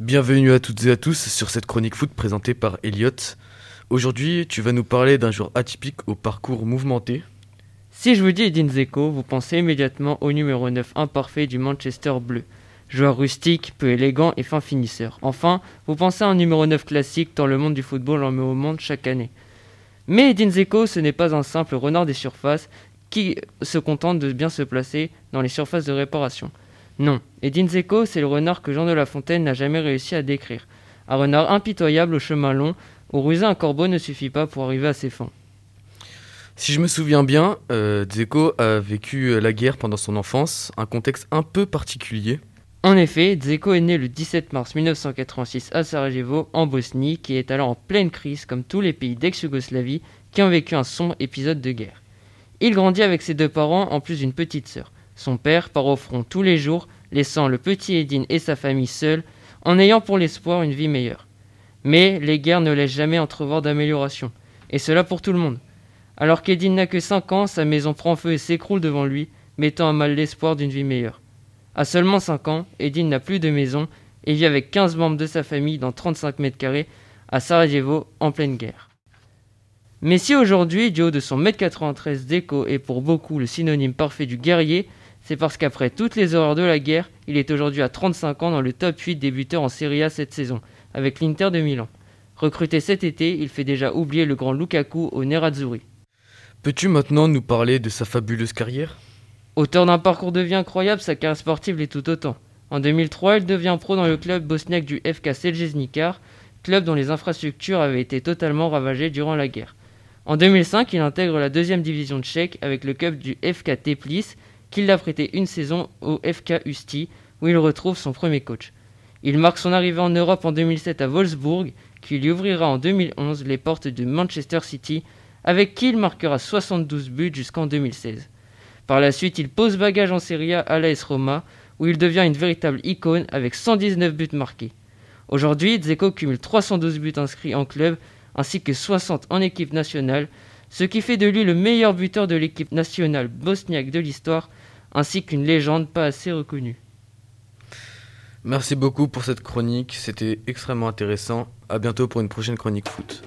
Bienvenue à toutes et à tous sur cette chronique foot présentée par Elliot. Aujourd'hui, tu vas nous parler d'un jour atypique au parcours mouvementé. Si je vous dis Edin vous pensez immédiatement au numéro 9 imparfait du Manchester bleu. Joueur rustique, peu élégant et fin finisseur. Enfin, vous pensez à un numéro 9 classique dans le monde du football en met au monde chaque année. Mais Edin ce n'est pas un simple renard des surfaces qui se contente de bien se placer dans les surfaces de réparation. Non, Edin Zeko, c'est le renard que Jean de La Fontaine n'a jamais réussi à décrire. Un renard impitoyable au chemin long, où ruser un corbeau ne suffit pas pour arriver à ses fins. Si je me souviens bien, euh, Dzeko a vécu euh, la guerre pendant son enfance, un contexte un peu particulier. En effet, Dzeko est né le 17 mars 1986 à Sarajevo, en Bosnie, qui est alors en pleine crise comme tous les pays d'ex-Yougoslavie qui ont vécu un sombre épisode de guerre. Il grandit avec ses deux parents en plus d'une petite sœur. Son père part au front tous les jours, laissant le petit Edine et sa famille seuls, en ayant pour l'espoir une vie meilleure. Mais les guerres ne laissent jamais entrevoir d'amélioration, et cela pour tout le monde. Alors qu'Edine n'a que 5 ans, sa maison prend feu et s'écroule devant lui, mettant à mal l'espoir d'une vie meilleure. À seulement 5 ans, Edine n'a plus de maison et vit avec 15 membres de sa famille dans 35 mètres carrés à Sarajevo en pleine guerre. Mais si aujourd'hui, du haut de son mètre 93 d'écho est pour beaucoup le synonyme parfait du guerrier, c'est parce qu'après toutes les horreurs de la guerre, il est aujourd'hui à 35 ans dans le top 8 des buteurs en Serie A cette saison, avec l'Inter de Milan. Recruté cet été, il fait déjà oublier le grand Lukaku au Nerazzurri. Peux-tu maintenant nous parler de sa fabuleuse carrière? Auteur d'un parcours de vie incroyable, sa carrière sportive l'est tout autant. En 2003, il devient pro dans le club bosniaque du FK Seljesnikar, club dont les infrastructures avaient été totalement ravagées durant la guerre. En 2005, il intègre la deuxième division tchèque avec le club du FK Teplis, qu'il l'a prêté une saison au FK Usti, où il retrouve son premier coach. Il marque son arrivée en Europe en 2007 à Wolfsburg, qui lui ouvrira en 2011 les portes de Manchester City, avec qui il marquera 72 buts jusqu'en 2016. Par la suite, il pose bagage en Serie A à l'AS Roma, où il devient une véritable icône avec 119 buts marqués. Aujourd'hui, Zeko cumule 312 buts inscrits en club, ainsi que 60 en équipe nationale, ce qui fait de lui le meilleur buteur de l'équipe nationale bosniaque de l'histoire, ainsi qu'une légende pas assez reconnue. Merci beaucoup pour cette chronique, c'était extrêmement intéressant. À bientôt pour une prochaine chronique foot.